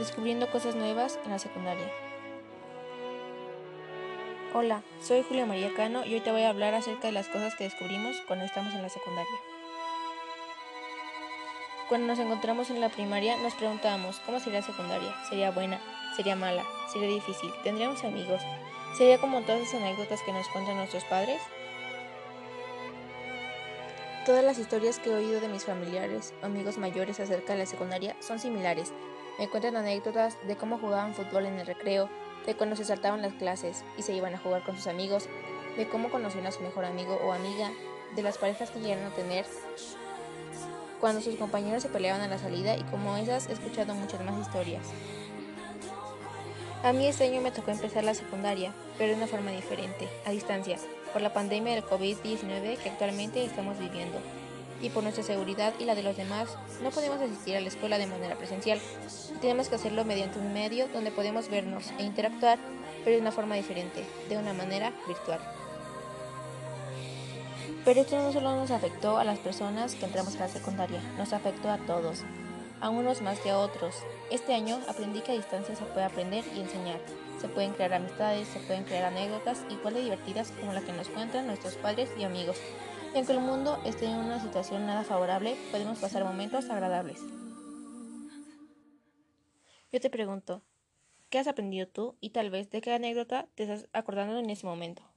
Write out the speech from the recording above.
Descubriendo cosas nuevas en la secundaria. Hola, soy Julia María Cano y hoy te voy a hablar acerca de las cosas que descubrimos cuando estamos en la secundaria. Cuando nos encontramos en la primaria nos preguntábamos cómo sería la secundaria, sería buena, sería mala, sería difícil, tendríamos amigos, sería como todas esas anécdotas que nos cuentan nuestros padres. Todas las historias que he oído de mis familiares amigos mayores acerca de la secundaria son similares, me cuentan anécdotas de cómo jugaban fútbol en el recreo, de cuando se saltaban las clases y se iban a jugar con sus amigos, de cómo conocían a su mejor amigo o amiga, de las parejas que llegaron a tener, cuando sus compañeros se peleaban a la salida y como esas he escuchado muchas más historias. A mí este año me tocó empezar la secundaria, pero de una forma diferente, a distancia, por la pandemia del COVID-19 que actualmente estamos viviendo y por nuestra seguridad y la de los demás, no podemos asistir a la escuela de manera presencial. Tenemos que hacerlo mediante un medio donde podemos vernos e interactuar, pero de una forma diferente, de una manera virtual. Pero esto no solo nos afectó a las personas que entramos a la secundaria, nos afectó a todos, a unos más que a otros. Este año aprendí que a distancia se puede aprender y enseñar. Se pueden crear amistades, se pueden crear anécdotas igual de divertidas como las que nos cuentan nuestros padres y amigos. Y aunque el mundo esté en una situación nada favorable, podemos pasar momentos agradables. Yo te pregunto, ¿qué has aprendido tú y tal vez de qué anécdota te estás acordando en ese momento?